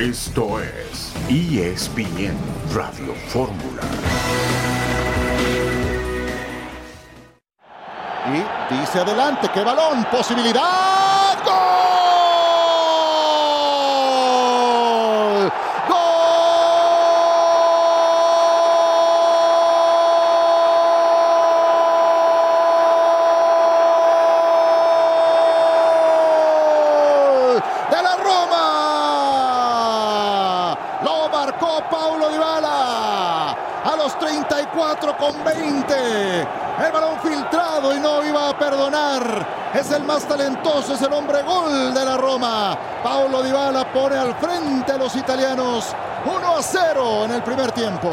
Esto es ESPN Radio Fórmula. Y dice adelante, qué balón, posibilidad. ¡Gol! con 20. El balón filtrado y no iba a perdonar. Es el más talentoso, es el hombre gol de la Roma. Paulo Dybala pone al frente a los italianos 1 a 0 en el primer tiempo.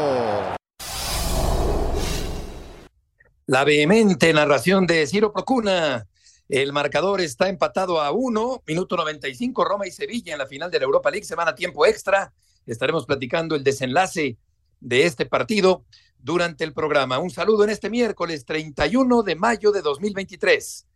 La vehemente narración de Ciro Procuna. El marcador está empatado a 1, minuto 95, Roma y Sevilla en la final de la Europa League, semana tiempo extra. Estaremos platicando el desenlace de este partido durante el programa. Un saludo en este miércoles 31 de mayo de 2023.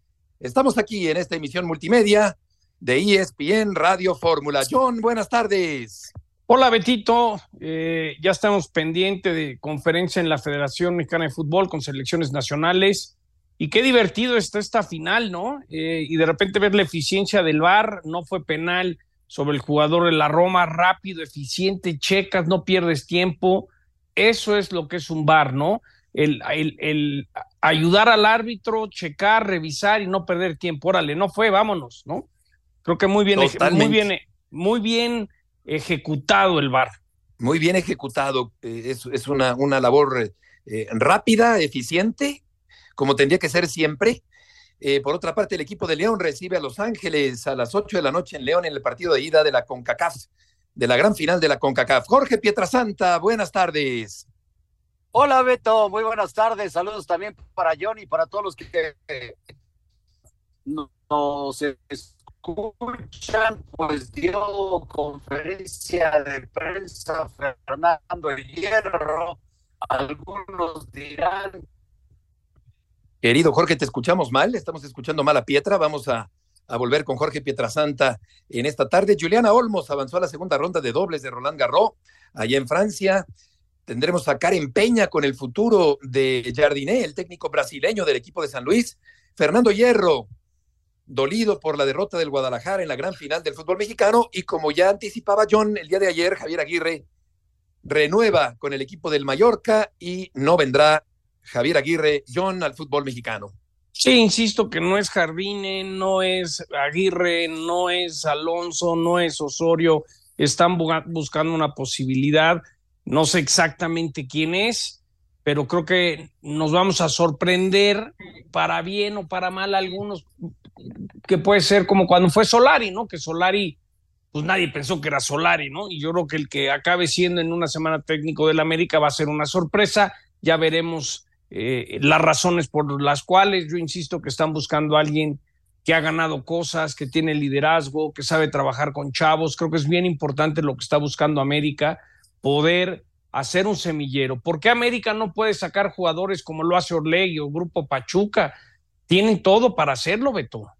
Estamos aquí en esta emisión multimedia de ESPN Radio Fórmula. John, buenas tardes. Hola Betito, eh, ya estamos pendientes de conferencia en la Federación Mexicana de Fútbol con selecciones nacionales. Y qué divertido está esta final, ¿no? Eh, y de repente ver la eficiencia del VAR, no fue penal sobre el jugador de la Roma, rápido, eficiente, checas, no pierdes tiempo. Eso es lo que es un bar, ¿no? El, el, ayudar al árbitro, checar, revisar y no perder tiempo. Órale, no fue, vámonos, ¿no? Creo que muy bien, muy bien, muy bien ejecutado el bar. Muy bien ejecutado. Eh, es, es una, una labor eh, rápida, eficiente, como tendría que ser siempre. Eh, por otra parte, el equipo de León recibe a Los Ángeles a las 8 de la noche en León en el partido de ida de la CONCACAF de la gran final de la CONCACAF. Jorge Pietrasanta, buenas tardes. Hola Beto, muy buenas tardes. Saludos también para Johnny y para todos los que nos escuchan. Pues dio conferencia de prensa Fernando Hierro. Algunos dirán. Querido Jorge, te escuchamos mal, estamos escuchando mal a Pietra. Vamos a volver con Jorge Pietrasanta en esta tarde. Juliana Olmos avanzó a la segunda ronda de dobles de Roland Garros, allá en Francia. Tendremos a Karen Peña con el futuro de Jardiné, el técnico brasileño del equipo de San Luis. Fernando Hierro, dolido por la derrota del Guadalajara en la gran final del fútbol mexicano. Y como ya anticipaba John el día de ayer, Javier Aguirre renueva con el equipo del Mallorca y no vendrá Javier Aguirre, John, al fútbol mexicano. Sí, insisto que no es Jardine, no es Aguirre, no es Alonso, no es Osorio. Están buscando una posibilidad. No sé exactamente quién es, pero creo que nos vamos a sorprender para bien o para mal algunos, que puede ser como cuando fue Solari, ¿no? Que Solari, pues nadie pensó que era Solari, ¿no? Y yo creo que el que acabe siendo en una semana técnico del América va a ser una sorpresa. Ya veremos eh, las razones por las cuales yo insisto que están buscando a alguien que ha ganado cosas, que tiene liderazgo, que sabe trabajar con chavos. Creo que es bien importante lo que está buscando América, poder hacer un semillero. ¿Por qué América no puede sacar jugadores como lo hace Orlegui o Grupo Pachuca? Tienen todo para hacerlo, Beto.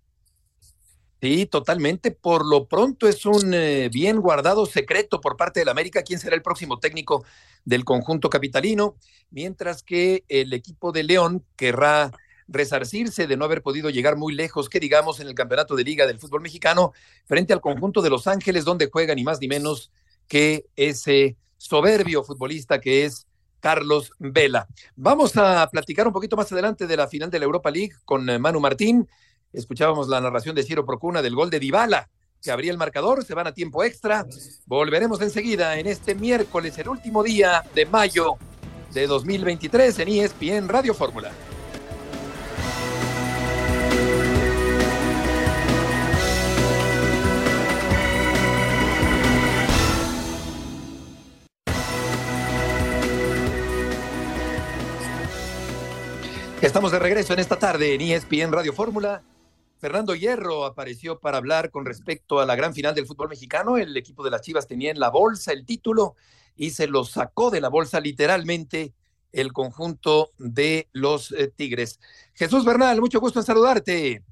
Sí, totalmente. Por lo pronto es un eh, bien guardado secreto por parte del América quién será el próximo técnico del conjunto capitalino, mientras que el equipo de León querrá resarcirse de no haber podido llegar muy lejos, que digamos, en el campeonato de liga del fútbol mexicano, frente al conjunto de Los Ángeles, donde juega ni más ni menos que ese soberbio futbolista que es Carlos Vela. Vamos a platicar un poquito más adelante de la final de la Europa League con eh, Manu Martín Escuchábamos la narración de Ciro Procuna del gol de Dybala, que abría el marcador, se van a tiempo extra. Volveremos enseguida en este miércoles, el último día de mayo de 2023 en ESPN Radio Fórmula. Estamos de regreso en esta tarde en ESPN Radio Fórmula. Fernando Hierro apareció para hablar con respecto a la gran final del fútbol mexicano. El equipo de las Chivas tenía en la bolsa el título y se lo sacó de la bolsa literalmente el conjunto de los eh, Tigres. Jesús Bernal, mucho gusto en saludarte.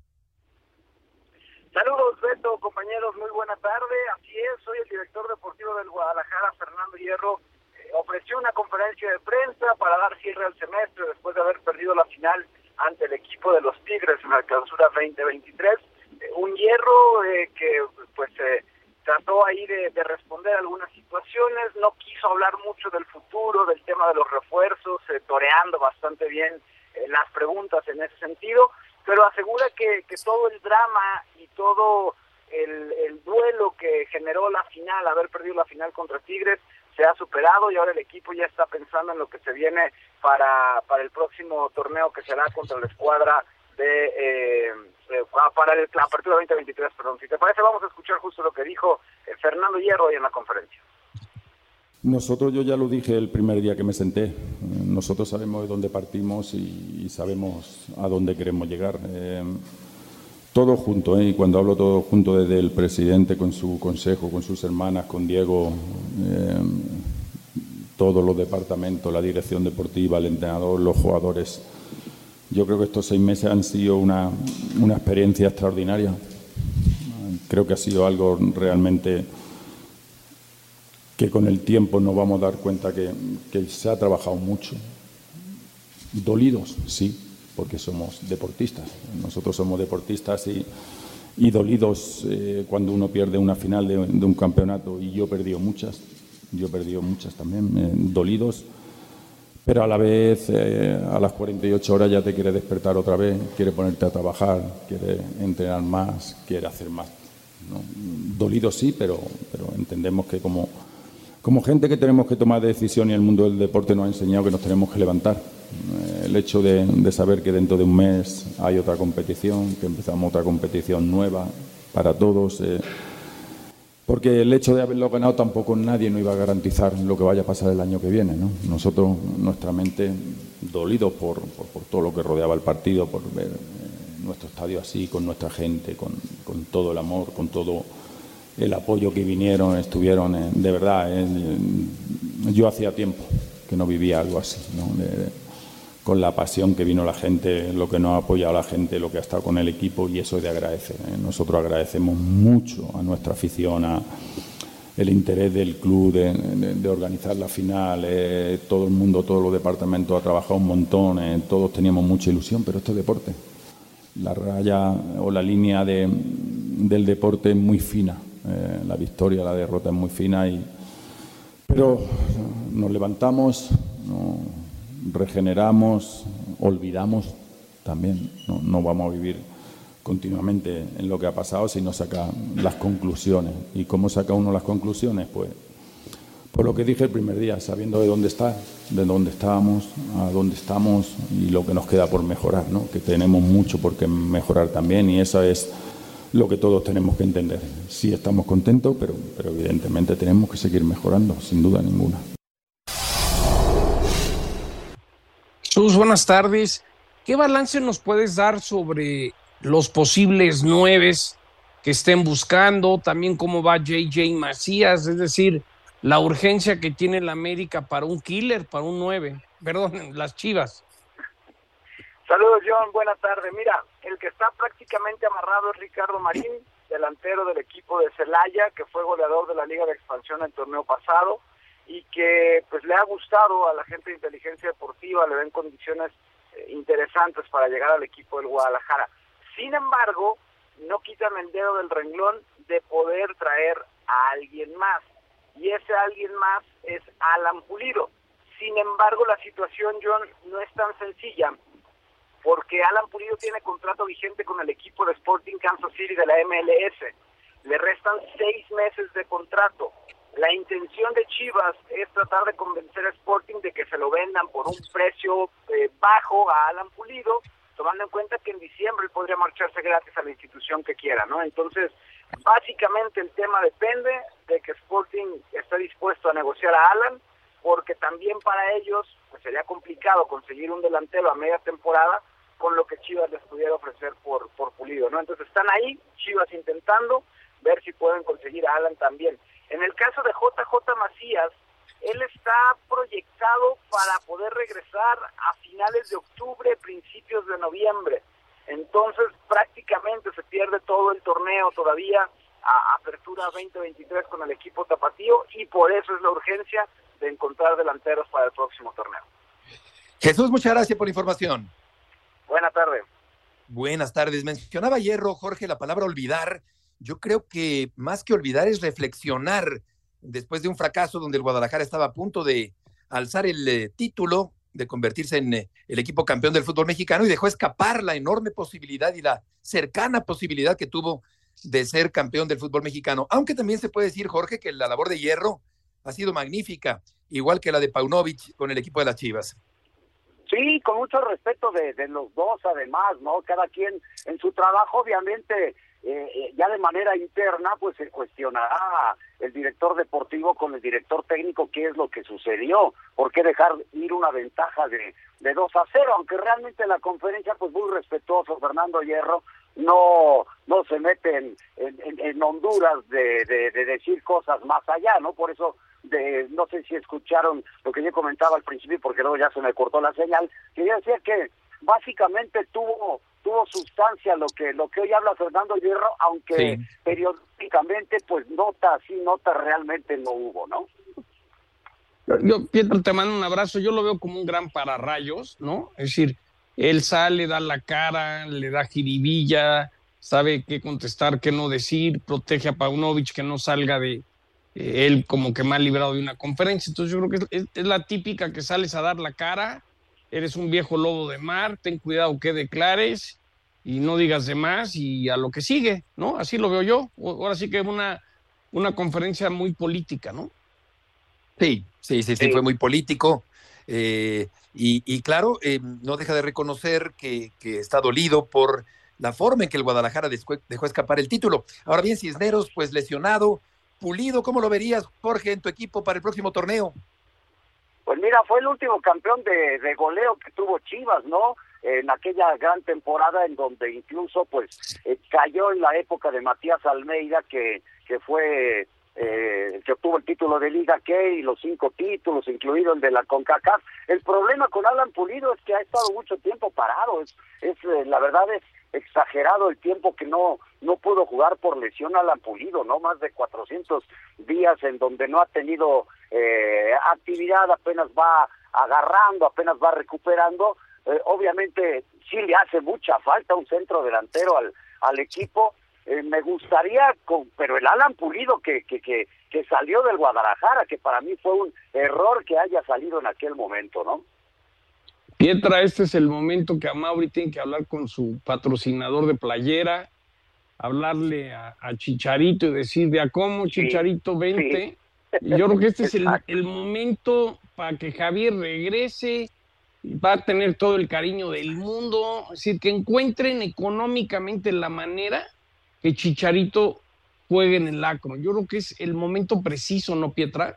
Saludos, Beto, compañeros, muy buena tarde. Así es, soy el director deportivo del Guadalajara, Fernando Hierro. Eh, ofreció una conferencia de prensa para dar cierre al semestre después de haber perdido la final ante el equipo de los Tigres en la clausura 2023. Eh, un hierro eh, que pues trató ahí de, de, responder algunas situaciones, no quiso hablar mucho del futuro, del tema de los refuerzos, toreando bastante bien las preguntas en ese sentido pero asegura que, todo el drama y todo el, duelo que generó la final, haber perdido la final contra Tigres, se ha superado y ahora el equipo ya está pensando en lo que se viene para, para el próximo torneo que será contra la escuadra de, eh, para el, la apertura 2023. Perdón. Si te parece, vamos a escuchar justo lo que dijo eh, Fernando Hierro hoy en la conferencia. Nosotros, yo ya lo dije el primer día que me senté, nosotros sabemos de dónde partimos y, sabemos a dónde queremos llegar. Eh, todo junto, ¿eh? y cuando hablo todo junto desde el presidente con su consejo, con sus hermanas, con Diego, eh, todos los departamentos, la dirección deportiva, el entrenador, los jugadores. Yo creo que estos seis meses han sido una, una experiencia extraordinaria. Creo que ha sido algo realmente que con el tiempo nos vamos a dar cuenta que, se ha trabajado mucho. Dolidos, sí, porque somos deportistas. Nosotros somos deportistas y, dolidos eh, cuando uno pierde una final de, un campeonato. Y yo he perdido muchas, yo he perdido muchas también, eh, dolidos. Pero a la vez, eh, a las 48 horas ya te quiere despertar otra vez, quiere ponerte a trabajar, quiere entrenar más, quiere hacer más. Dolidos sí, pero, pero entendemos que como como gente que tenemos que tomar decisiones y el mundo del deporte nos ha enseñado que nos tenemos que levantar. Eh, el hecho de, saber que dentro de un mes hay otra competición, que empezamos otra competición nueva para todos, eh, porque el hecho de haberlo ganado tampoco nadie nos iba a garantizar lo que vaya a pasar el año que viene. Nosotros, nuestra mente, dolidos por, todo lo que rodeaba el partido, por ver eh, nuestro estadio así, con nuestra gente, con todo el amor, con todo el apoyo que vinieron, estuvieron, de verdad, yo hacía tiempo que no vivía algo así, con la pasión que vino la gente, lo que nos ha apoyado la gente, lo que ha estado con el equipo y eso es de agradecer. ¿eh? Nosotros agradecemos mucho a nuestra afición, a el interés del club de, organizar la final, eh, todo el mundo, todos los departamentos ha trabajado un montón, eh, todos teníamos mucha ilusión, pero esto es deporte. La raya o la línea del deporte es muy fina la victoria, la derrota es muy fina, y, pero nos levantamos, regeneramos, olvidamos también. No, vamos a vivir continuamente en lo que ha pasado, sino saca las conclusiones. ¿Y cómo saca uno las conclusiones? Pues por lo que dije el primer día, sabiendo de dónde está, de dónde estábamos, a dónde estamos y lo que nos queda por mejorar, ¿no? que tenemos mucho por qué mejorar también y esa es lo que todos tenemos que entender. Sí estamos contentos, pero, pero evidentemente tenemos que seguir mejorando, sin duda ninguna. Sus buenas tardes. ¿Qué balance nos puedes dar sobre los posibles nueves que estén buscando? También cómo va JJ Macías, es decir, la urgencia que tiene la América para un killer, para un nueve. Perdón, las Chivas. Saludos, John. Buenas tardes. Mira, el que está prácticamente amarrado es Ricardo Marín, delantero del equipo de Celaya, que fue goleador de la Liga de Expansión el torneo pasado y que pues le ha gustado a la gente de inteligencia deportiva, le ven condiciones eh, interesantes para llegar al equipo del Guadalajara. Sin embargo, no quitan el dedo del renglón de poder traer a alguien más. Y ese alguien más es Alan Pulido. Sin embargo, la situación, John, no es tan sencilla porque Alan Pulido tiene contrato vigente con el equipo de Sporting Kansas City de la MLS. Le restan seis meses de contrato. La intención de Chivas es tratar de convencer a Sporting de que se lo vendan por un precio eh, bajo a Alan Pulido, tomando en cuenta que en diciembre podría marcharse gratis a la institución que quiera, ¿no? Entonces, básicamente el tema depende de que Sporting esté dispuesto a negociar a Alan, porque también para ellos pues sería complicado conseguir un delantero a media temporada con lo que Chivas les pudiera ofrecer por, por Pulido, ¿no? Entonces están ahí, Chivas intentando ver si pueden conseguir a Alan también. En el caso de JJ Macías, él está proyectado para poder regresar a finales de octubre, principios de noviembre. Entonces prácticamente se pierde todo el torneo todavía a apertura 2023 con el equipo tapatío y por eso es la urgencia de encontrar delanteros para el próximo torneo. Jesús, muchas gracias por la información. Buenas tardes. Buenas tardes. Mencionaba Hierro, Jorge, la palabra olvidar. Yo creo que más que olvidar es reflexionar después de un fracaso donde el Guadalajara estaba a punto de alzar el eh, título, de convertirse en eh, el equipo campeón del fútbol mexicano y dejó escapar la enorme posibilidad y la cercana posibilidad que tuvo de ser campeón del fútbol mexicano. Aunque también se puede decir, Jorge, que la labor de Hierro ha sido magnífica, igual que la de Paunovic con el equipo de las Chivas. Sí, con mucho respeto de, de los dos, además, ¿no? Cada quien en su trabajo, obviamente, eh, eh, ya de manera interna, pues se cuestionará el director deportivo con el director técnico qué es lo que sucedió, por qué dejar ir una ventaja de, de 2 a 0, aunque realmente la conferencia, pues muy respetuoso, Fernando Hierro, no no se mete en, en, Honduras de, de, de, decir cosas más allá, ¿no? Por eso, de, no sé si escucharon lo que yo comentaba al principio, porque luego ya se me cortó la señal, quería decir que básicamente tuvo tuvo sustancia lo que lo que hoy habla Fernando Hierro, aunque periódicamente pues nota sí nota realmente no hubo, ¿no? Yo, Pietro, te mando un abrazo. Yo lo veo como un gran pararrayos, ¿no? Es decir, él sale, da la cara, le da jiribilla, sabe qué contestar, qué no decir, protege a Paunovic que no salga de eh, él como que mal librado de una conferencia. Entonces yo creo que es, es, la típica que sales a dar la cara, eres un viejo lobo de mar, ten cuidado que declares y no digas de más y a lo que sigue, ¿no? Así lo veo yo. Ahora sí que es una, una conferencia muy política, ¿no? Sí, sí, sí, sí, fue muy político. Eh, y, y, claro, eh, no deja de reconocer que, que, está dolido por la forma en que el Guadalajara dejó, dejó escapar el título. Ahora bien, Cisneros, pues lesionado, pulido, ¿cómo lo verías, Jorge, en tu equipo para el próximo torneo? Pues mira, fue el último campeón de, goleo que tuvo Chivas, ¿no? en aquella gran temporada en donde incluso pues eh, cayó en la época de Matías Almeida que que fue eh, que obtuvo el título de Liga que y los cinco títulos, incluido el de la CONCACAF. El problema con Alan Pulido es que ha estado mucho tiempo parado, es, es eh, la verdad es exagerado el tiempo que no no pudo jugar por lesión Alan Pulido, no más de 400 días en donde no ha tenido eh, actividad, apenas va agarrando, apenas va recuperando eh, obviamente sí le hace mucha falta un centro delantero al, al equipo. Eh, me gustaría, con, pero el Alan Pulido que, que, que, que salió del Guadalajara, que para mí fue un error que haya salido en aquel momento, ¿no? Pietra, este es el momento que a Mauri tiene que hablar con su patrocinador de playera, hablarle a, a Chicharito y decirle a cómo Chicharito vente. Sí. Yo creo que este es el, el momento para que Javier regrese, va a tener todo el cariño del mundo, es decir, que encuentren económicamente la manera que Chicharito juegue en el lacro. Yo creo que es el momento preciso, ¿no, Pietra?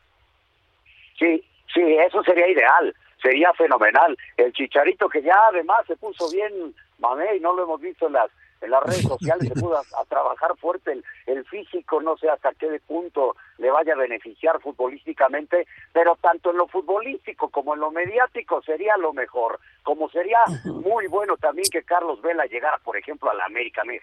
Sí, sí, eso sería ideal, sería fenomenal. El Chicharito que ya además se puso bien mamé y no lo hemos visto en las en las redes sociales se pudo a, trabajar fuerte el, el, físico, no sé hasta qué punto le vaya a beneficiar futbolísticamente, pero tanto en lo futbolístico como en lo mediático sería lo mejor, como sería muy bueno también que Carlos Vela llegara, por ejemplo, a la América, me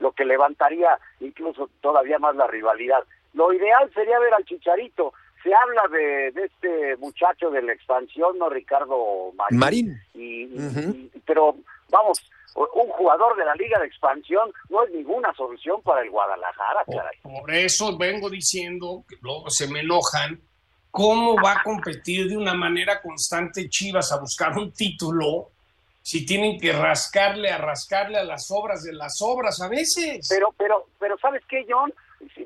lo que levantaría incluso todavía más la rivalidad. Lo ideal sería ver al Chicharito, se habla de, de, este muchacho de la expansión, ¿no? Ricardo Marín. Marín. Y, uh -huh. y, pero vamos, un jugador de la Liga de Expansión no es ninguna solución para el Guadalajara, caray. Por eso vengo diciendo, que luego se me enojan, cómo va a competir de una manera constante Chivas a buscar un título si tienen que rascarle a rascarle a las obras de las obras a veces. Pero, pero, pero, ¿sabes qué, John?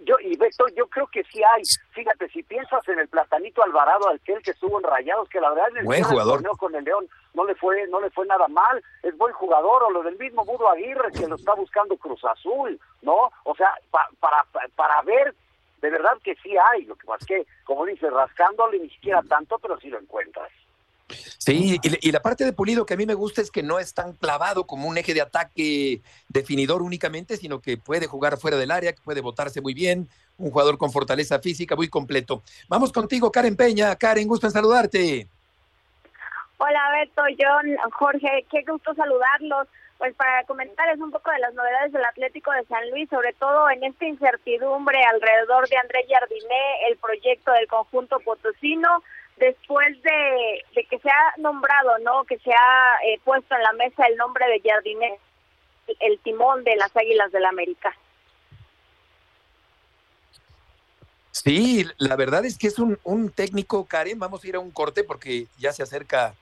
Yo y Beto, yo creo que sí hay. Fíjate, si piensas en el platanito Alvarado, aquel que estuvo en Rayados, que la verdad en el buen jugador con el León no le fue no le fue nada mal, es buen jugador, o lo del mismo Budo Aguirre que lo está buscando Cruz Azul, ¿no? O sea, pa, para para ver de verdad que sí hay, lo que pasa es que, como dices, rascándole ni siquiera tanto, pero sí lo encuentras. Sí, y, y, la parte de Pulido que a mí me gusta es que no es tan clavado como un eje de ataque definidor únicamente, sino que puede jugar fuera del área, que puede botarse muy bien, un jugador con fortaleza física muy completo. Vamos contigo, Karen Peña. Karen, gusto en saludarte. Hola, Beto, John, Jorge, qué gusto saludarlos. pues para comentarles un poco de las novedades del Atlético de San Luis, sobre todo en esta incertidumbre alrededor de André Jardiné, el proyecto del conjunto potosino, después de, que se ha nombrado, ¿no? Que se ha eh, puesto en la mesa el nombre de Jardiné, el timón de las Águilas del la América. Sí, la verdad es que es un, un técnico, Karen, vamos a ir a un corte porque ya se acerca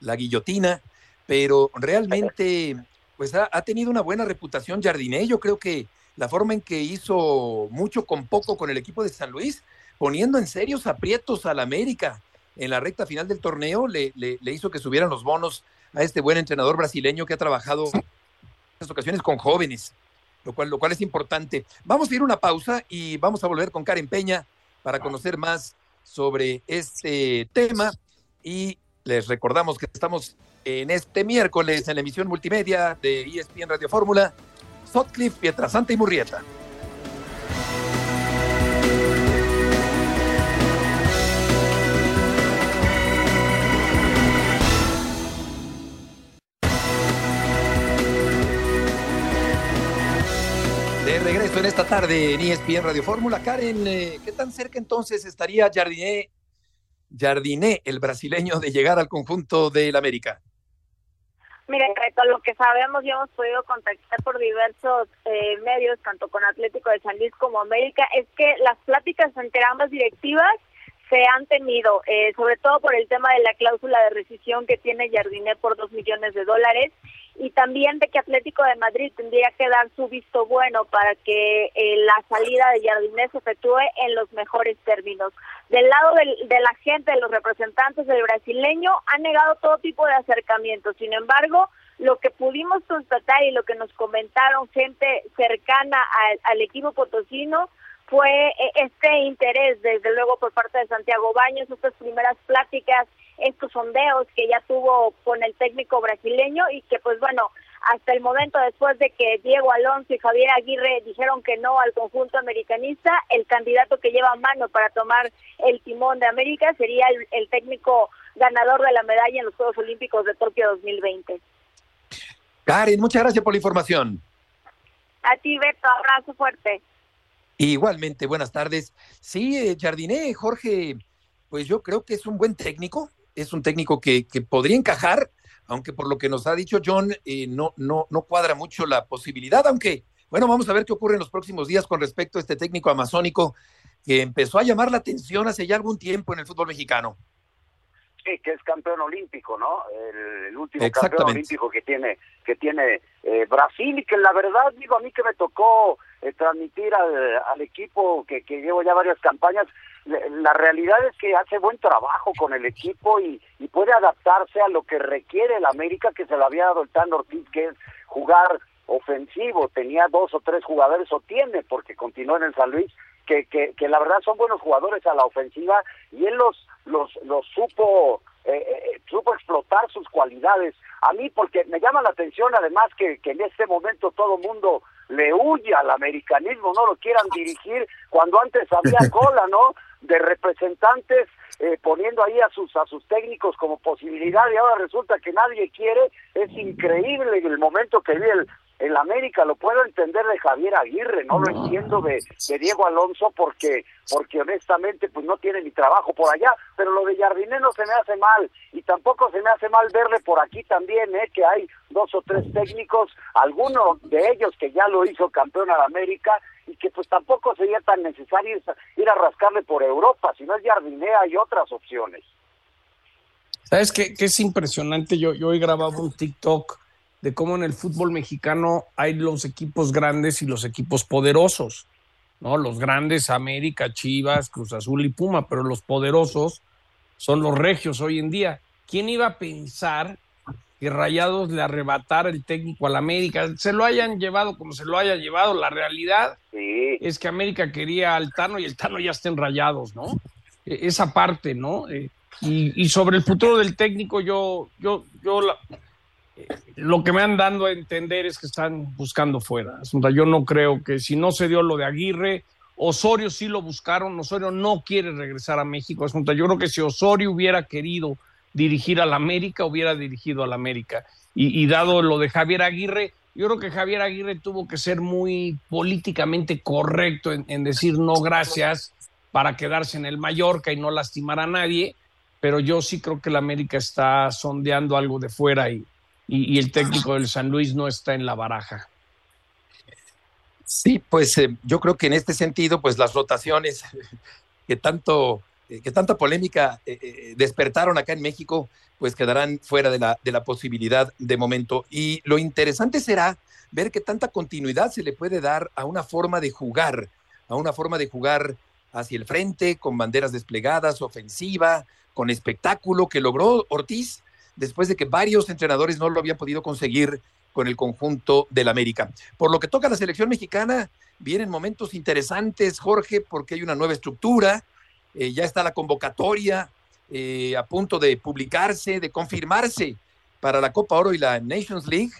la guillotina, pero realmente pues ha, tenido una buena reputación Jardiné. Yo creo que la forma en que hizo mucho con poco con el equipo de San Luis, poniendo en serios aprietos al América en la recta final del torneo, le, le, hizo que subieran los bonos a este buen entrenador brasileño que ha trabajado en muchas ocasiones con jóvenes, lo cual, lo cual es importante. Vamos a ir a una pausa y vamos a volver con Karen Peña para conocer más sobre este tema y les recordamos que estamos en este miércoles en la emisión multimedia de ESPN Radio Fórmula, Sotcliffe, Pietrasanta y Murrieta. Regreso en esta tarde en ESPN Radio Fórmula. Karen, eh, ¿qué tan cerca entonces estaría Jardiné, Jardiné, el brasileño, de llegar al conjunto del América? Mira, todo lo que sabemos y hemos podido contactar por diversos eh, medios, tanto con Atlético de San Luis como América, es que las pláticas entre ambas directivas se han tenido, eh, sobre todo por el tema de la cláusula de rescisión que tiene Jardiné por dos millones de dólares y también de que Atlético de Madrid tendría que dar su visto bueno para que eh, la salida de Jardiné se efectúe en los mejores términos. Del lado de la gente, de los representantes del brasileño, han negado todo tipo de acercamientos. Sin embargo, lo que pudimos constatar y lo que nos comentaron gente cercana al, equipo potosino fue eh, este interés, desde luego, por parte de Santiago Baños, estas primeras pláticas, estos sondeos que ya tuvo con el técnico brasileño y que, pues bueno, hasta el momento después de que Diego Alonso y Javier Aguirre dijeron que no al conjunto americanista, el candidato que lleva mano para tomar el timón de América sería el, técnico ganador de la medalla en los Juegos Olímpicos de Tokio 2020. Karen, muchas gracias por la información. A ti, Beto, abrazo fuerte. Igualmente, buenas tardes. Sí, eh, Jardiné, Jorge, pues yo creo que es un buen técnico, es un técnico que, podría encajar aunque por lo que nos ha dicho John, eh, no, no, no cuadra mucho la posibilidad, aunque, bueno, vamos a ver qué ocurre en los próximos días con respecto a este técnico amazónico que empezó a llamar la atención hace ya algún tiempo en el fútbol mexicano. Sí, que es campeón olímpico, ¿no? El, último campeón olímpico que tiene que tiene eh, Brasil y que la verdad digo a mí que me tocó eh, transmitir al, al equipo que, que llevo ya varias campañas la realidad es que hace buen trabajo con el equipo y, puede adaptarse a lo que requiere el América que se le había dado el Tan Ortiz, que es jugar ofensivo. Tenía dos o tres jugadores, o tiene, porque continuó en el San Luis, que, que, que la verdad son buenos jugadores a la ofensiva y él los, los, los supo eh, eh, supo explotar sus cualidades. A mí, porque me llama la atención además que, que en este momento todo mundo le huye al americanismo, no lo quieran dirigir cuando antes había cola, ¿no? De representantes eh, poniendo ahí a sus a sus técnicos como posibilidad y ahora resulta que nadie quiere. Es increíble el momento que vive el, el América, lo puedo entender de Javier Aguirre, no, lo entiendo de, de, Diego Alonso porque porque honestamente pues no tiene ni trabajo por allá, pero lo de Jardiné no se me hace mal y tampoco se me hace mal verle por aquí también, eh, que hay dos o tres técnicos, algunos de ellos que ya lo hizo campeón al América y que pues tampoco sería tan necesario ir a rascarle por Europa, si no es Jardiné hay otras opciones. ¿Sabes qué, qué es impresionante? Yo, yo hoy grababa un TikTok de cómo en el fútbol mexicano hay los equipos grandes y los equipos poderosos, ¿no? Los grandes, América, Chivas, Cruz Azul y Puma, pero los poderosos son los regios hoy en día. ¿Quién iba a pensar que Rayados le arrebatara el técnico al América? Se lo hayan llevado como se lo haya llevado. La realidad es que América quería al Tano y el Tano ya está en Rayados, ¿no? E, esa parte, ¿no? Eh, y, y, sobre el futuro del técnico, yo, yo, yo la, lo que me han dado a entender es que están buscando fuera. Yo no creo que si no se dio lo de Aguirre, Osorio sí lo buscaron, Osorio no quiere regresar a México. Yo creo que si Osorio hubiera querido dirigir al América, hubiera dirigido al América. y, dado lo de Javier Aguirre, yo creo que Javier Aguirre tuvo que ser muy políticamente correcto en, decir no gracias para quedarse en el Mallorca y no lastimar a nadie, pero yo sí creo que el América está sondeando algo de fuera y, y, el técnico del San Luis no está en la baraja. Sí, pues eh, yo creo que en este sentido, pues las rotaciones que tanto eh, que tanta polémica eh, despertaron acá en México, pues quedarán fuera de la, de la posibilidad de momento. Y lo interesante será ver qué tanta continuidad se le puede dar a una forma de jugar, a una forma de jugar hacia el frente, con banderas desplegadas, ofensiva, con espectáculo que logró Ortiz después de que varios entrenadores no lo habían podido conseguir con el conjunto del América. Por lo que toca a la selección mexicana, vienen momentos interesantes, Jorge, porque hay una nueva estructura, eh, ya está la convocatoria, eh, a punto de publicarse, de confirmarse para la Copa Oro y la Nations League.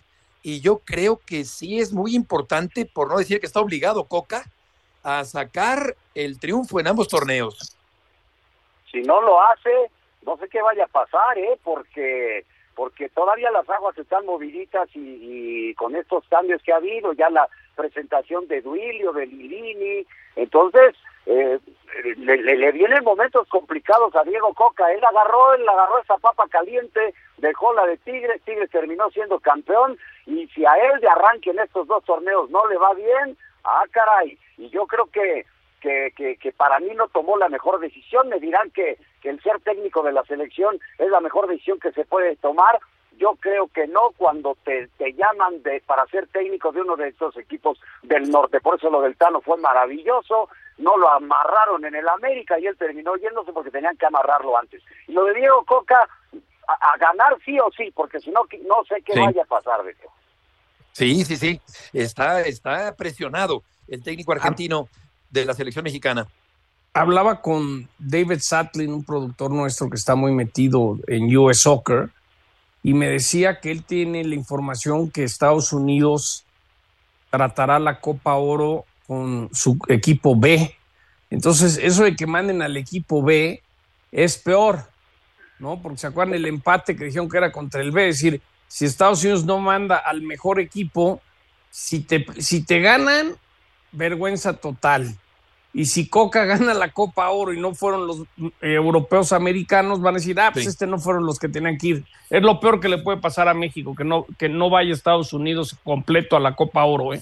Y yo creo que sí es muy importante, por no decir que está obligado Coca, a sacar el triunfo en ambos torneos. Si no lo hace, no sé qué vaya a pasar, ¿eh? Porque porque todavía las aguas están moviditas y, con estos cambios que ha habido, ya la presentación de Duilio, de Lilini, entonces eh, le, le, vienen momentos complicados a Diego Coca. Él agarró, él agarró esa papa caliente, dejó la de Tigres, Tigres terminó siendo campeón y si a él de arranque en estos dos torneos no le va bien, ah caray, y yo creo que que, que, que, para mí no tomó la mejor decisión. Me dirán que, que el ser técnico de la selección es la mejor decisión que se puede tomar, yo creo que no cuando te, te llaman de para ser técnico de uno de estos equipos del norte. Por eso lo del Tano fue maravilloso. No lo amarraron en el América y él terminó yéndose porque tenían que amarrarlo antes. Y lo de Diego Coca, a, ganar sí o sí, porque si no, no sé qué vaya a pasar de. Sí, sí, sí. Está, está presionado el técnico argentino de la selección mexicana. Hablaba con David Satlin, un productor nuestro que está muy metido en US Soccer, y me decía que él tiene la información que Estados Unidos tratará la Copa Oro con su equipo B. Entonces, eso de que manden al equipo B es peor, ¿no? Porque se acuerdan el empate que dijeron que era contra el B, es decir, si Estados Unidos no manda al mejor equipo, si te, si te ganan, vergüenza total. Y si Coca gana la Copa Oro y no fueron los eh, europeos americanos, van a decir, ah, pues este no fueron los que tenían que ir. Es lo peor que le puede pasar a México, que no, que no vaya Estados Unidos completo a la Copa Oro. ¿eh?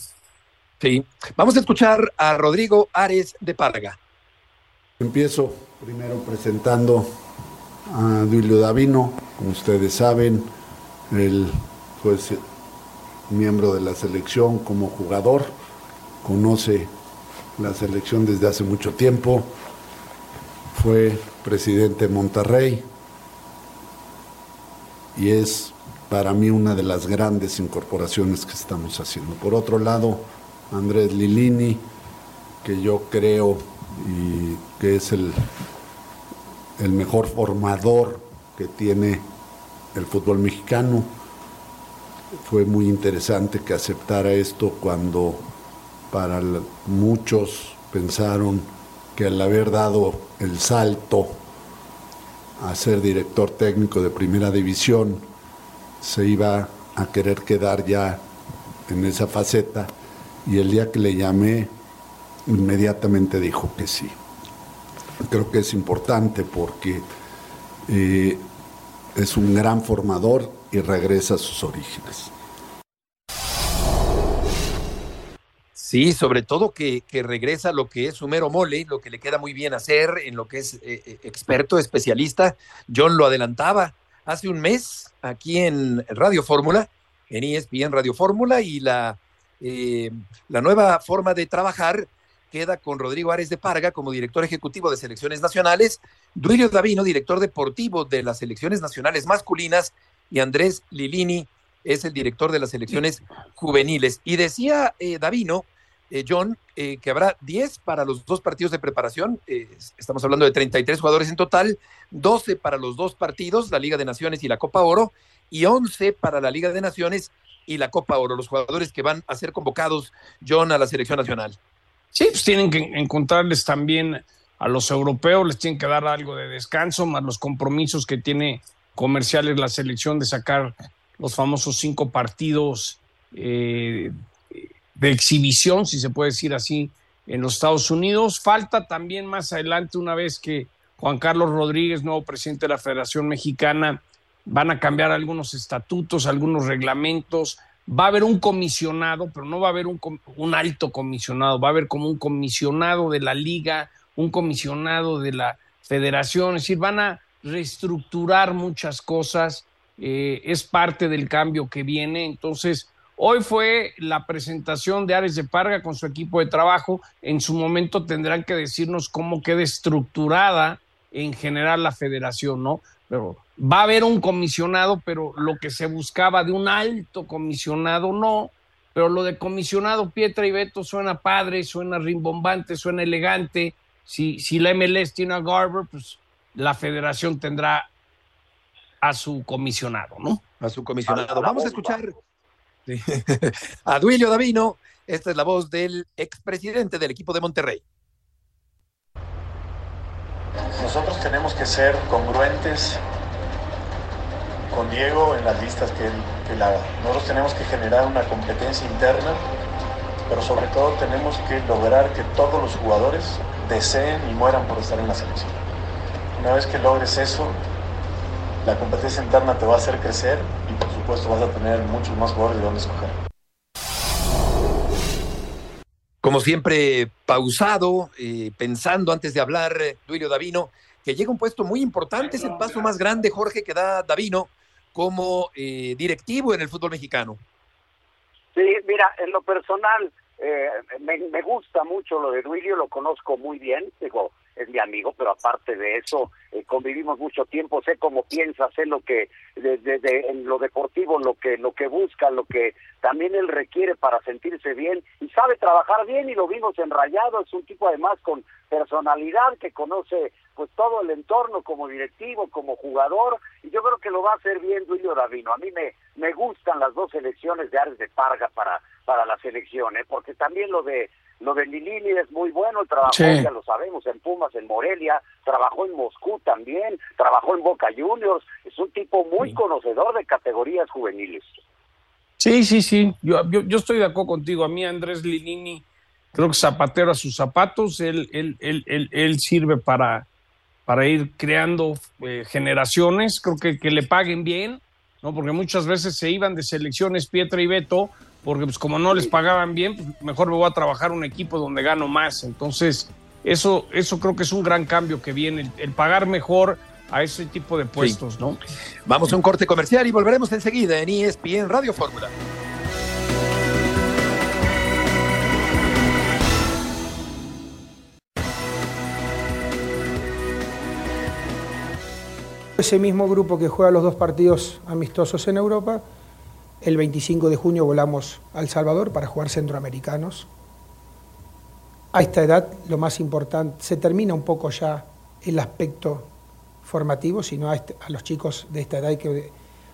Sí. Vamos a escuchar a Rodrigo Ares de Parga. Empiezo primero presentando a Duilio Davino. Como ustedes saben, él fue miembro de la selección como jugador, conoce la selección desde hace mucho tiempo, fue presidente de Monterrey y es para mí una de las grandes incorporaciones que estamos haciendo. Por otro lado, Andrés Lilini, que yo creo y que es el, el mejor formador que tiene el fútbol mexicano. Fue muy interesante que aceptara esto cuando para muchos pensaron que al haber dado el salto a ser director técnico de primera división, se iba a querer quedar ya en esa faceta y el día que le llamé, inmediatamente dijo que sí. Creo que es importante porque eh, es un gran formador y regresa a sus orígenes. Sí, sobre todo que, que, regresa lo que es su mero mole, lo que le queda muy bien hacer, en lo que es eh, eh, experto, especialista. John lo adelantaba hace un mes aquí en Radio Fórmula, en ESPN Radio Fórmula, y la, eh, la nueva forma de trabajar queda con Rodrigo Ares de Parga como director ejecutivo de selecciones nacionales, Duilio Davino, director deportivo de las selecciones nacionales masculinas, y Andrés Lilini es el director de las selecciones juveniles. Y decía Davino eh, John, eh, que habrá 10 para los dos partidos de preparación. Estamos hablando de 33 jugadores en total, 12 para los dos partidos, la Liga de Naciones y la Copa Oro, y 11 para la Liga de Naciones y la Copa Oro, los jugadores que van a ser convocados, John, a la selección nacional. Sí, pues tienen que encontrarles también a los europeos, les tienen que dar algo de descanso, más los compromisos que tiene comerciales la selección de sacar los famosos cinco partidos eh, de exhibición, si se puede decir así, en los Estados Unidos. Falta también más adelante, una vez que Juan Carlos Rodríguez, nuevo presidente de la Federación Mexicana, van a cambiar algunos estatutos, algunos reglamentos. Va a haber un comisionado, pero no va a haber un, alto comisionado, va a haber como un comisionado de la liga, un comisionado de la federación, es decir, van a reestructurar muchas cosas, eh, es parte del cambio que viene, entonces Hoy fue la presentación de Ares de Parga con su equipo de trabajo. En su momento tendrán que decirnos cómo queda estructurada en general la federación, ¿no? Pero va a haber un comisionado, pero lo que se buscaba de un alto comisionado, no. Pero lo de comisionado Pietra y Beto suena padre, suena rimbombante, suena elegante. Si, si la MLS tiene a Garber, pues la federación tendrá a su comisionado, ¿no? A su comisionado. Vamos a escuchar a Duilio Davino, esta es la voz del expresidente del equipo de Monterrey. Nosotros tenemos que ser congruentes con Diego en las listas que él, que él haga. Nosotros tenemos que generar una competencia interna, pero sobre todo tenemos que lograr que todos los jugadores deseen y mueran por estar en la selección. Una vez que logres eso, la competencia interna te va a hacer crecer y por supuesto vas a tener muchos más jugadores de donde escoger. Como siempre, pausado, eh, pensando antes de hablar, eh, Duilio Davino, que llega un puesto muy importante, es el paso más grande, Jorge, que da Davino como eh, directivo en el fútbol mexicano. Sí, mira, en lo personal, me, me, gusta mucho lo de Duilio, lo conozco muy bien, digo, es mi amigo, pero aparte de eso, eh, convivimos mucho tiempo, sé cómo piensa, sé lo que, de, en lo deportivo, lo que, lo que busca, lo que también él requiere para sentirse bien, y sabe trabajar bien, y lo vimos en Rayado, es un tipo además con personalidad, que conoce pues todo el entorno como directivo, como jugador, y yo creo que lo va a hacer bien Duilio Davino. A mí me, me gustan las dos elecciones de Ares de Parga para, para la selección, ¿eh? porque también lo de lo de Lilini es muy bueno, trabajó, ya lo sabemos, en Pumas, en Morelia, trabajó en Moscú también, trabajó en Boca Juniors, es un tipo muy conocedor de categorías juveniles. Sí, sí, sí, yo, yo, estoy de acuerdo contigo. A mí Andrés Lilini, creo que zapatero a sus zapatos, él, él, él, él, sirve para, para ir creando eh, generaciones, creo que, que le paguen bien, ¿no? porque muchas veces se iban de selecciones Pietra y Beto porque pues como no les pagaban bien, pues mejor me voy a trabajar un equipo donde gano más. Entonces, eso, eso creo que es un gran cambio que viene, el, pagar mejor a ese tipo de puestos, ¿no? Vamos a un corte comercial y volveremos enseguida en ESPN Radio Fórmula. Ese mismo grupo que juega los dos partidos amistosos en Europa el 25 de junio volamos a El Salvador para jugar centroamericanos. A esta edad lo más importante, se termina un poco ya el aspecto formativo, sino a, este, a los chicos de esta edad hay que,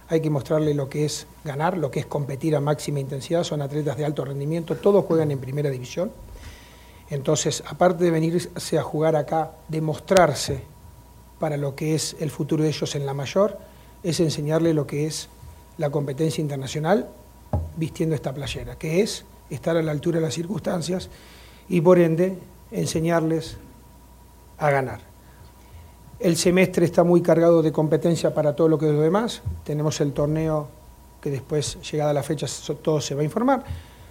hay que mostrarle lo que es ganar, lo que es competir a máxima intensidad, son atletas de alto rendimiento, todos juegan en primera división. Entonces, aparte de venirse a jugar acá, demostrarse para lo que es el futuro de ellos en la mayor, es enseñarle lo que es la competencia internacional vistiendo esta playera, que es estar a la altura de las circunstancias y por ende enseñarles a ganar. El semestre está muy cargado de competencia para todo lo que es lo demás. Tenemos el torneo que después, llegada la fecha, todo se va a informar,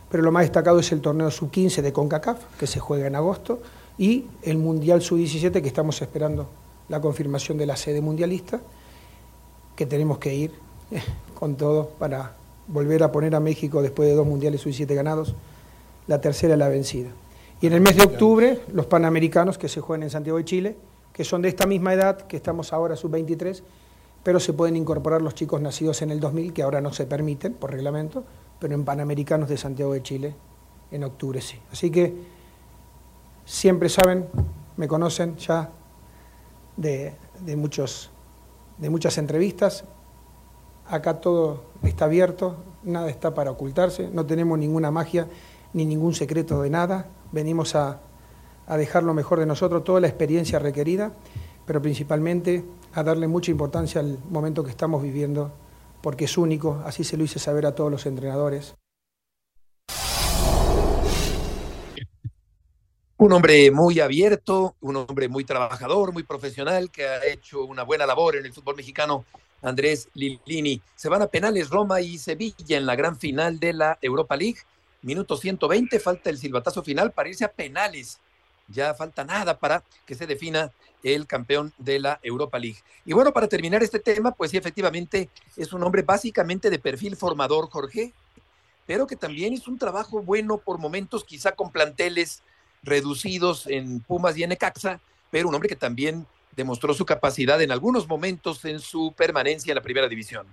pero lo más destacado es el torneo sub-15 de CONCACAF, que se juega en agosto, y el Mundial sub-17, que estamos esperando la confirmación de la sede mundialista, que tenemos que ir con todo para volver a poner a México después de dos mundiales sub 17 ganados, la tercera la vencida. Y en el mes de octubre, los panamericanos que se juegan en Santiago de Chile, que son de esta misma edad, que estamos ahora sub-23, pero se pueden incorporar los chicos nacidos en el 2000, que ahora no se permiten por reglamento, pero en Panamericanos de Santiago de Chile en octubre sí. Así que siempre saben, me conocen ya de, de muchos, de muchas entrevistas, Acá todo está abierto, nada está para ocultarse, no tenemos ninguna magia ni ningún secreto de nada. Venimos a, dejar lo mejor de nosotros, toda la experiencia requerida, pero principalmente a darle mucha importancia al momento que estamos viviendo porque es único, así se lo hice saber a todos los entrenadores. Un hombre muy abierto, un hombre muy trabajador, muy profesional, que ha hecho una buena labor en el fútbol mexicano, Andrés Lilini. Se van a penales Roma y Sevilla en la gran final de la Europa League. Minuto 120, falta el silbatazo final para irse a penales. Ya falta nada para que se defina el campeón de la Europa League. Y bueno, para terminar este tema, pues sí, efectivamente es un hombre básicamente de perfil formador, Jorge, pero que también hizo un trabajo bueno por momentos, quizá con planteles reducidos en Pumas y en Necaxa, pero un hombre que también demostró su capacidad en algunos momentos en su permanencia en la primera división.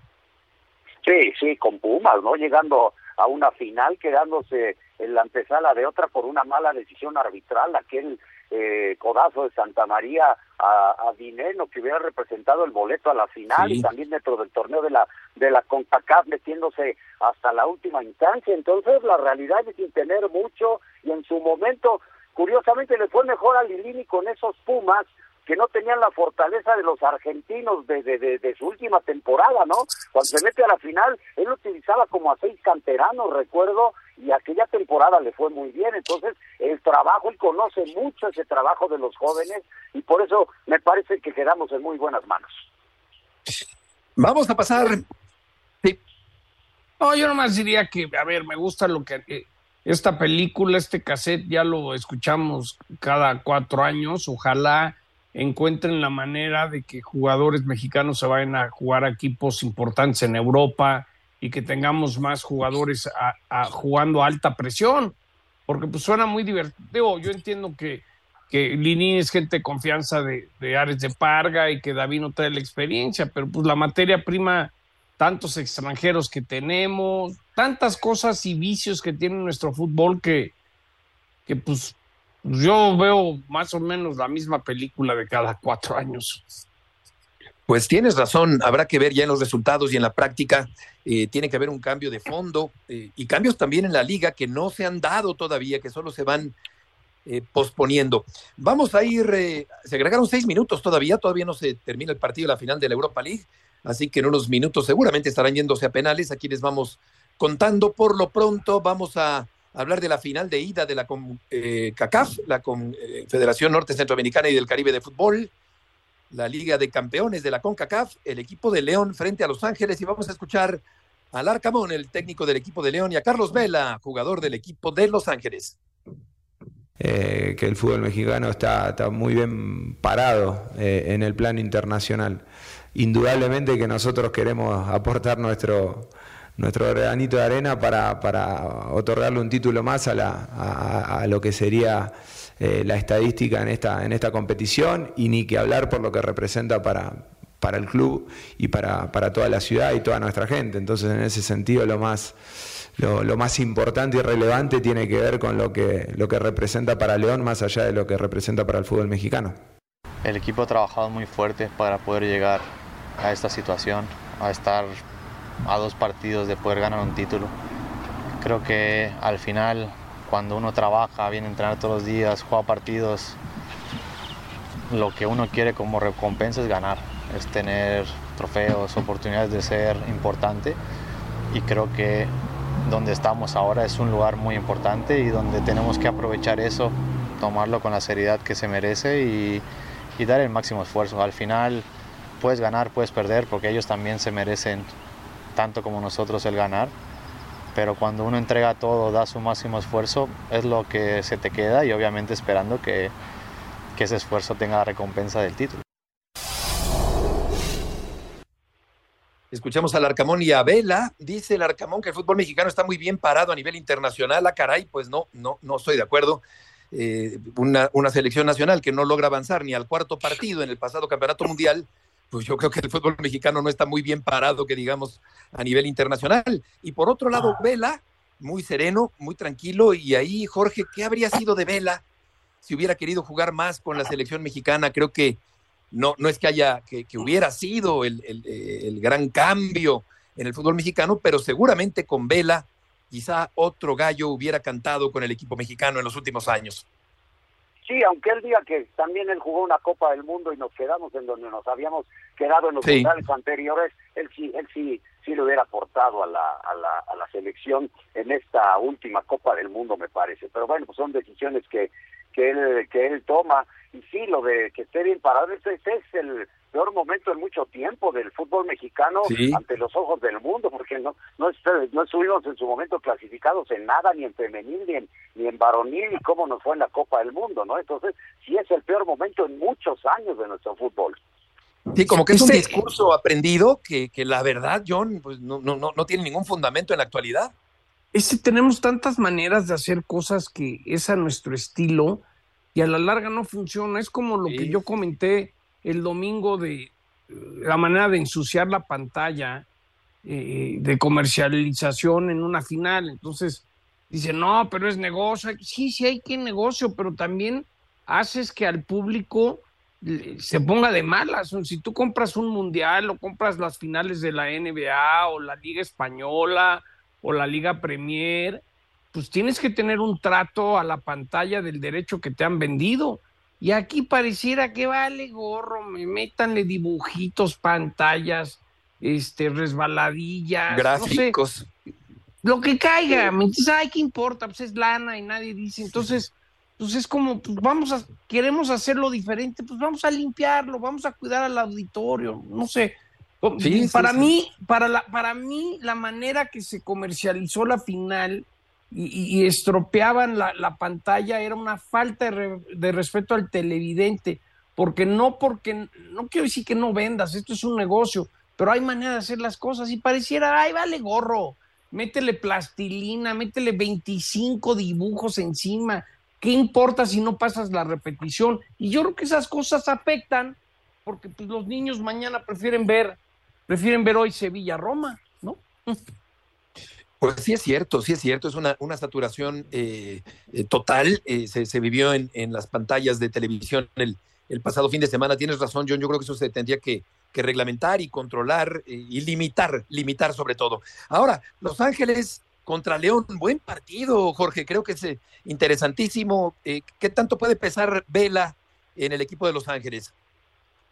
Sí, sí, con Pumas, ¿no? Llegando a una final, quedándose en la antesala de otra por una mala decisión arbitral, aquel eh, codazo de Santa María a, a Dineno que hubiera representado el boleto a la final y también dentro del torneo de la de la CONCACAF metiéndose hasta la última instancia. Entonces la realidad es sin tener mucho y en su momento Curiosamente le fue mejor a Lilini con esos Pumas que no tenían la fortaleza de los argentinos de, de, de, su última temporada, ¿no? Cuando se mete a la final, él utilizaba como a seis canteranos, recuerdo, y aquella temporada le fue muy bien. Entonces, el trabajo, él conoce mucho ese trabajo de los jóvenes y por eso me parece que quedamos en muy buenas manos. Vamos a pasar. Sí. No, yo nomás diría que, a ver, me gusta lo que eh, esta película, este cassette, ya lo escuchamos cada cuatro años. Ojalá encuentren la manera de que jugadores mexicanos se vayan a jugar a equipos importantes en Europa y que tengamos más jugadores a, jugando a alta presión, porque pues suena muy divertido. Yo entiendo que, que Lini es gente de confianza de, de Ares de Parga y que David no trae la experiencia, pero pues la materia prima tantos extranjeros que tenemos, tantas cosas y vicios que tiene nuestro fútbol que, que pues yo veo más o menos la misma película de cada cuatro años. Pues tienes razón, habrá que ver ya en los resultados y en la práctica, eh, tiene que haber un cambio de fondo eh, y cambios también en la liga que no se han dado todavía, que solo se van eh, posponiendo. Vamos a ir, se agregaron seis minutos todavía, todavía no se termina el partido de la final de la Europa League así que en unos minutos seguramente estarán yéndose a penales. Aquí les vamos contando. Por lo pronto vamos a hablar de la final de ida de la eh, CACAF, la eh, Federación Norte Centroamericana y del Caribe de Fútbol, la Liga de Campeones de la CONCACAF, el equipo de León frente a Los Ángeles y vamos a escuchar al Arcamón, el técnico del equipo de León, y a Carlos Vela, jugador del equipo de Los Ángeles. Eh, que el fútbol mexicano está, está muy bien parado en el plano internacional indudablemente que nosotros queremos aportar nuestro, nuestro granito de arena para, para otorgarle un título más a, la, a, lo que sería eh, la estadística en esta, en esta competición y ni que hablar por lo que representa para, para el club y para, para toda la ciudad y toda nuestra gente. Entonces, en ese sentido, lo más, lo, lo, más importante y relevante tiene que ver con lo que, lo que representa para León, más allá de lo que representa para el fútbol mexicano. El equipo ha trabajado muy fuerte para poder llegar a esta situación, a estar a dos partidos de poder ganar un título. Creo que al final, cuando uno trabaja, viene a entrenar todos los días, juega partidos, lo que uno quiere como recompensa es ganar, es tener trofeos, oportunidades de ser importante y creo que donde estamos ahora es un lugar muy importante y donde tenemos que aprovechar eso, tomarlo con la seriedad que se merece y, y dar el máximo esfuerzo. Al final puedes ganar, puedes perder, porque ellos también se merecen tanto como nosotros el ganar. Pero cuando uno entrega todo, da su máximo esfuerzo, es lo que se te queda y obviamente esperando que, que ese esfuerzo tenga la recompensa del título. Escuchamos al Arcamón y a Vela. Dice el Arcamón que el fútbol mexicano está muy bien parado a nivel internacional. Ah, caray, pues no, no, no estoy de acuerdo. Eh, una, una, selección nacional que no logra avanzar ni al cuarto partido en el pasado campeonato mundial, pues yo creo que el fútbol mexicano no está muy bien parado, que digamos, a nivel internacional. Y por otro lado, Vela, muy sereno, muy tranquilo. Y ahí, Jorge, ¿qué habría sido de Vela si hubiera querido jugar más con la selección mexicana? Creo que no, no es que haya, que, hubiera sido el, el, gran cambio en el fútbol mexicano, pero seguramente con Vela quizá otro gallo hubiera cantado con el equipo mexicano en los últimos años. Sí, aunque él diga que también él jugó una Copa del Mundo y nos quedamos en donde nos habíamos quedado en los Sí. mundiales anteriores, él sí, él sí, sí lo hubiera aportado a la, a la, a la selección en esta última Copa del Mundo, me parece. Pero bueno, pues son decisiones que, que él, que él toma. Y sí, lo de que esté bien parado, ese, ese es el peor momento en mucho tiempo del fútbol mexicano Sí. ante los ojos del mundo, porque no no, no estuvimos en su momento clasificados en nada, ni en femenil, ni en, ni en varonil, y cómo nos fue en la Copa del Mundo, ¿no? Entonces, sí es el peor momento en muchos años de nuestro fútbol. Sí, como que es un Este- discurso aprendido que, que la verdad, John, pues no, no, no, no tiene ningún fundamento en la actualidad. Este, tenemos tantas maneras de hacer cosas que es a nuestro estilo y a la larga no funciona. Es como lo que yo comenté el domingo de eh, la manera de ensuciar la pantalla eh, de comercialización en una final. Entonces, dice, no, pero es negocio. Sí, sí hay que negocio, pero también haces que al público se ponga de malas. Si tú compras un mundial o compras las finales de la NBA o la Liga Española o la Liga Premier, pues tienes que tener un trato a la pantalla del derecho que te han vendido. Y aquí pareciera que vale gorro, me métanle dibujitos, pantallas, este, resbaladillas, no sé, Gráficos. lo que caiga, me dices, ay, ¿qué importa? Pues es lana y nadie dice, entonces, pues es como, pues vamos a, queremos hacerlo diferente, pues vamos a limpiarlo, vamos a cuidar al auditorio, no sé. Sí, sí, para sí. mí, para la, para mí, la manera que se comercializó la final y estropeaban la, la pantalla era una falta de, re- de respeto al televidente, porque no porque, no quiero decir que no vendas, esto es un negocio, pero hay manera de hacer las cosas y pareciera, ay, vale gorro, métele plastilina, métele 25 dibujos encima, ¿qué importa si no pasas la repetición? Y yo creo que esas cosas afectan, porque pues, los niños mañana prefieren ver, prefieren ver hoy Sevilla-Roma, ¿no? Pues sí es cierto, sí es cierto, es una, una saturación eh, eh, total, eh, se, se vivió en, en las pantallas de televisión el, el pasado fin de semana, tienes razón, John, yo creo que eso se tendría que, que reglamentar y controlar y limitar, limitar sobre todo. Ahora, Los Ángeles contra León, buen partido, Jorge, creo que es eh, interesantísimo. Eh, ¿Qué tanto puede pesar Vela en el equipo de Los Ángeles?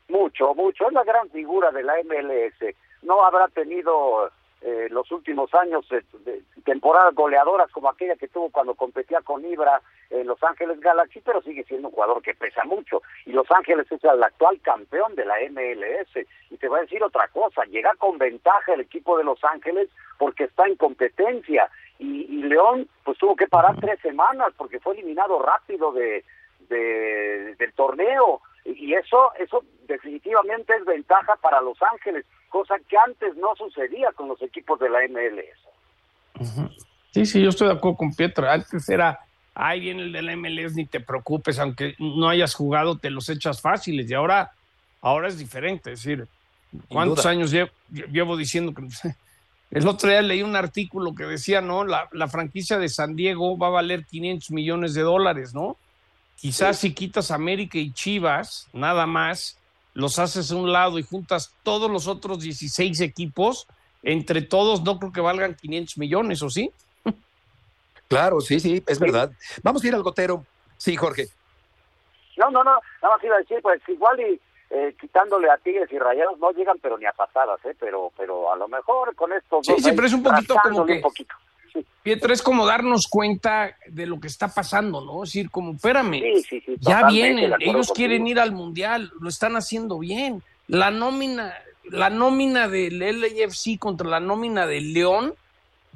Mucho, mucho. Es la gran figura de la MLS. No habrá tenido eh, los últimos años eh, de- temporadas goleadoras como aquella que tuvo cuando competía con Ibra en Los Ángeles Galaxy, pero sigue siendo un jugador que pesa mucho. Y Los Ángeles es el actual campeón de la MLS. Y te voy a decir otra cosa, llega con ventaja el equipo de Los Ángeles porque está en competencia. Y, León pues tuvo que parar tres semanas porque fue eliminado rápido de- del torneo y eso eso definitivamente es ventaja para Los Ángeles, cosa que antes no sucedía con los equipos de la MLS. Sí, sí, yo estoy de acuerdo con Pietro. Antes era, ay, viene el de la MLS, ni te preocupes, aunque no hayas jugado, te los echas fáciles. Y ahora, ahora es diferente. Es decir, ¿cuántos años llevo, llevo diciendo que... El otro día leí un artículo que decía, ¿no? La, la franquicia de San Diego va a valer 500 millones de dólares, ¿no? Quizás si quitas América y Chivas, nada más, los haces a un lado y juntas todos los otros 16 equipos, entre todos no creo que valgan 500 millones, ¿o sí? Claro, sí, sí, es verdad. Vamos a ir al gotero. Sí, Jorge. No, no, no, nada más iba a decir, pues igual y eh, quitándole a Tigres y Rayados no llegan pero ni a patadas, ¿eh? Pero, pero a lo mejor con estos Sí, dos sí, ahí pero es un poquito como que- un poquito. Pietro, es como darnos cuenta de lo que está pasando, ¿no? Es decir, como, espérame, Sí, sí, sí, ya vienen, ellos contigo. quieren ir al Mundial, lo están haciendo bien. La nómina, la nómina del LAFC contra la nómina del León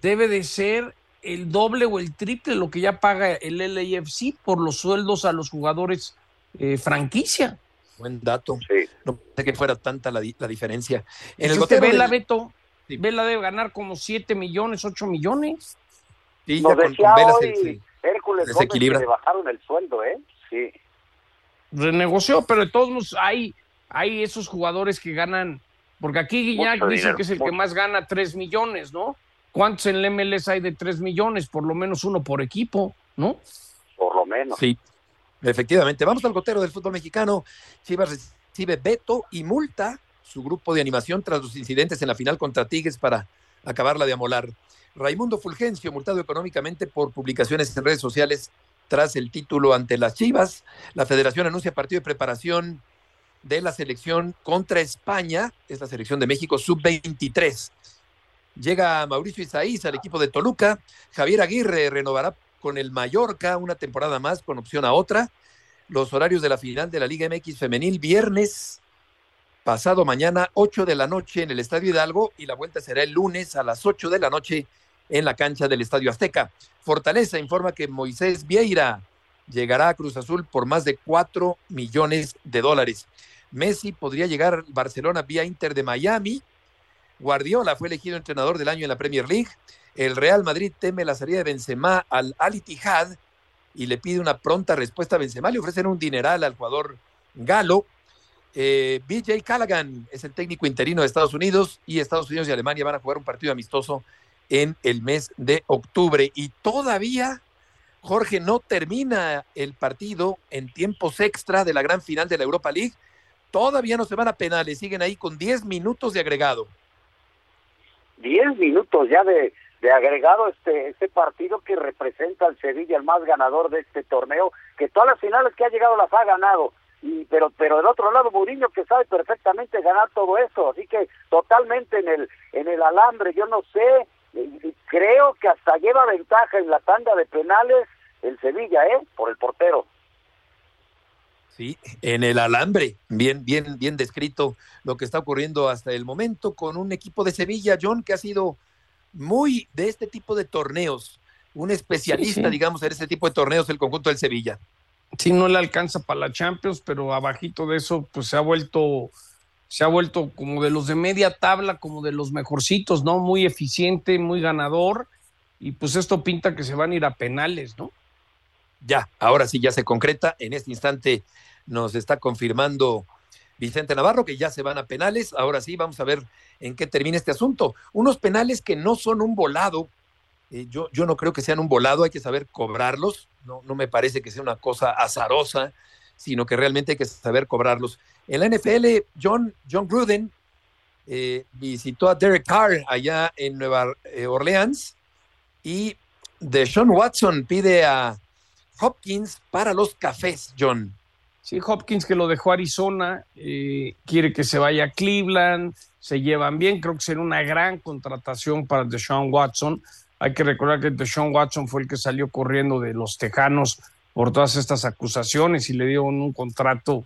debe de ser el doble o el triple lo que ya paga el LAFC por los sueldos a los jugadores eh, franquicia. Buen dato. Sí. No pensé que fuera tanta la, di- la diferencia. En el Este gotero Vela, del- Beto, Sí. Vela debe ganar como 7 millones, 8 millones. Sí, Nos ya con, decía con Vela hoy se- se- Hércules Gómez que le bajaron el sueldo, ¿eh? Sí. renegoció, pero de todos modos hay, hay esos jugadores que ganan, porque aquí Guiñac Mucho dice dinero, que es el mucho. que más gana 3 millones, ¿no? ¿Cuántos en el MLS hay de 3 millones? Por lo menos uno por equipo, ¿no? Por lo menos. Sí, efectivamente. Vamos al gotero del fútbol mexicano. Chivas recibe veto y multa su grupo de animación tras los incidentes en la final contra Tigres para acabarla de amolar. Raimundo Fulgencio, multado económicamente por publicaciones en redes sociales tras el título ante las Chivas. La federación anuncia partido de preparación de la selección contra España, es la selección de México sub-23. Llega Mauricio Isaíz al equipo de Toluca. Javier Aguirre renovará con el Mallorca una temporada más con opción a otra. Los horarios de la final de la Liga MX femenil viernes pasado mañana 8 de la noche en el Estadio Hidalgo y la vuelta será el lunes a las 8 de la noche en la cancha del Estadio Azteca. Fortaleza informa que Moisés Vieira llegará a Cruz Azul por más de 4 millones de dólares. Messi podría llegar a Barcelona vía Inter de Miami. Guardiola fue elegido entrenador del año en la Premier League. El Real Madrid teme la salida de Benzema al Al Ittihad y le pide una pronta respuesta a Benzema. Le ofrecen un dineral al jugador galo. Eh, BJ Callaghan es el técnico interino de Estados Unidos y Estados Unidos y Alemania van a jugar un partido amistoso en el mes de octubre. Y todavía, Jorge, no termina el partido en tiempos extra de la gran final de la Europa League. Todavía no se van a penales, siguen ahí con 10 minutos de agregado. 10 minutos ya de, de agregado este este partido que representa al Sevilla el más ganador de este torneo que todas las finales que ha llegado las ha ganado y pero pero del otro lado Mourinho que sabe perfectamente ganar todo eso así que totalmente en el en el alambre yo no sé creo que hasta lleva ventaja en la tanda de penales el Sevilla, ¿eh? Por el portero. Sí, en el alambre, bien, bien, bien descrito lo que está ocurriendo hasta el momento con un equipo de Sevilla, John, que ha sido muy de este tipo de torneos, un especialista, digamos, en este tipo de torneos, el conjunto del Sevilla. Sí, no le alcanza para la Champions, pero abajito de eso, pues se ha vuelto se ha vuelto como de los de media tabla, como de los mejorcitos, ¿no? Muy eficiente, muy ganador, y pues esto pinta que se van a ir a penales, ¿no? Ya, ahora sí ya se concreta. En este instante nos está confirmando Vicente Navarro que ya se van a penales. Ahora sí, vamos a ver en qué termina este asunto. Unos penales que no son un volado. Eh, yo, yo no creo que sean un volado, hay que saber cobrarlos. No, no me parece que sea una cosa azarosa, sino que realmente hay que saber cobrarlos. En la NFL, John, John Gruden eh, visitó a Derek Carr allá en Nueva eh, Orleans y Deshaun Watson pide a Hopkins para los cafés, John. Sí, Hopkins que lo dejó Arizona, quiere que se vaya a Cleveland, se llevan bien, creo que será una gran contratación para Deshaun Watson. Hay que recordar que Deshaun Watson fue el que salió corriendo de los Tejanos por todas estas acusaciones y le dio un contrato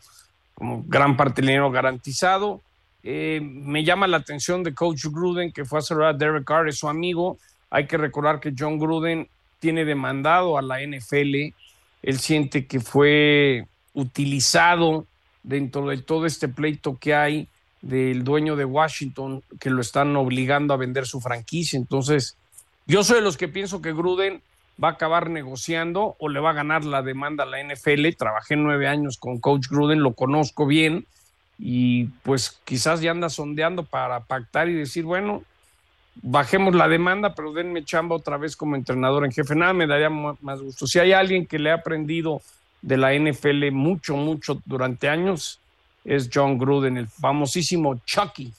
como gran parte del dinero garantizado. Eh, me llama la atención de Coach Gruden, que fue a a Derek Carr, es su amigo. Hay que recordar que John Gruden tiene demandado a la NFL. Él siente que fue utilizado dentro de todo este pleito que hay del dueño de Washington, que lo están obligando a vender su franquicia. Entonces, yo soy de los que pienso que Gruden va a acabar negociando o le va a ganar la demanda a la NFL. Trabajé nueve años con Coach Gruden, lo conozco bien y pues quizás ya anda sondeando para pactar y decir, bueno, bajemos la demanda, pero denme chamba otra vez como entrenador en jefe. Nada me daría más gusto. Si hay alguien que le ha aprendido de la NFL mucho, mucho durante años, es John Gruden, el famosísimo Chucky.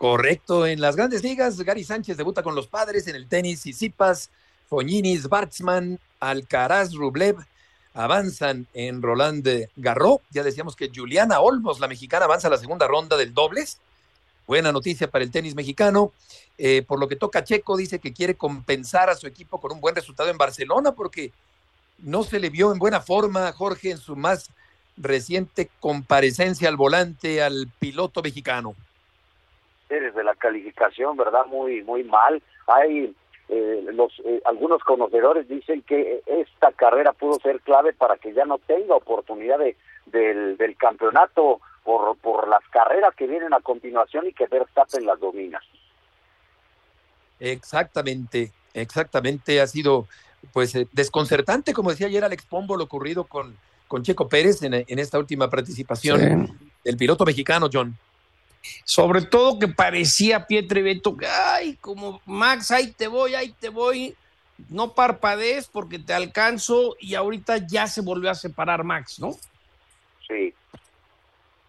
Correcto, en las grandes ligas, Gary Sánchez debuta con los padres en el tenis y Zipas Foñinis, Bartzman, Alcaraz, Rublev avanzan en Roland Garros. Ya decíamos que Juliana Olmos, la mexicana, avanza a la segunda ronda del dobles. Buena noticia para el tenis mexicano. Eh, por lo que toca Checo, dice que quiere compensar a su equipo con un buen resultado en Barcelona porque no se le vio en buena forma, Jorge, en su más reciente comparecencia al volante al piloto mexicano. Desde la calificación, ¿verdad? Muy, muy mal. Hay eh, los eh, algunos conocedores dicen que esta carrera pudo ser clave para que ya no tenga oportunidad de, del, campeonato por, por las carreras que vienen a continuación y que Verstappen las domina. Exactamente, exactamente. Ha sido pues eh, desconcertante, como decía ayer Alex Pombo, lo ocurrido con, con Checo Pérez en, en esta última participación del piloto mexicano, John. Sobre todo que parecía Pietri Beto, ay, como Max, ahí te voy, ahí te voy, no parpadees porque te alcanzo y ahorita ya se volvió a separar Max, ¿no? Sí.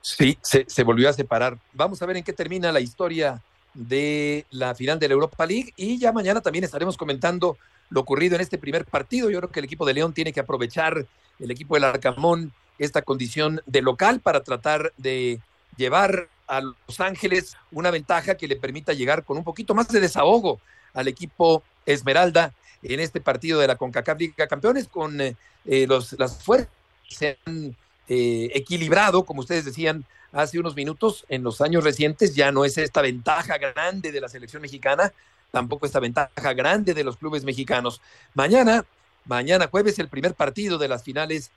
Sí, se, se volvió a separar. Vamos a ver en qué termina la historia de la final de la Europa League y ya mañana también estaremos comentando lo ocurrido en este primer partido. Yo creo que el equipo de León tiene que aprovechar, el equipo del Arcamón, esta condición de local para tratar de llevar a Los Ángeles una ventaja que le permita llegar con un poquito más de desahogo al equipo Esmeralda en este partido de la CONCACAF Liga Campeones con eh, eh, los, las fuerzas se han eh, equilibrado, como ustedes decían hace unos minutos, en los años recientes ya no es esta ventaja grande de la selección mexicana, tampoco esta ventaja grande de los clubes mexicanos. Mañana, mañana jueves, el primer partido de las finales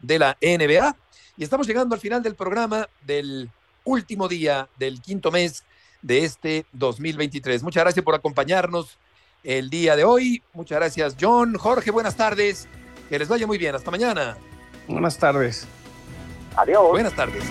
de la NBA y estamos llegando al final del programa del último día del quinto mes de este 2023. Muchas gracias por acompañarnos el día de hoy. Muchas gracias, John. Jorge, buenas tardes. Que les vaya muy bien. Hasta mañana. Buenas tardes. Adiós. Buenas tardes.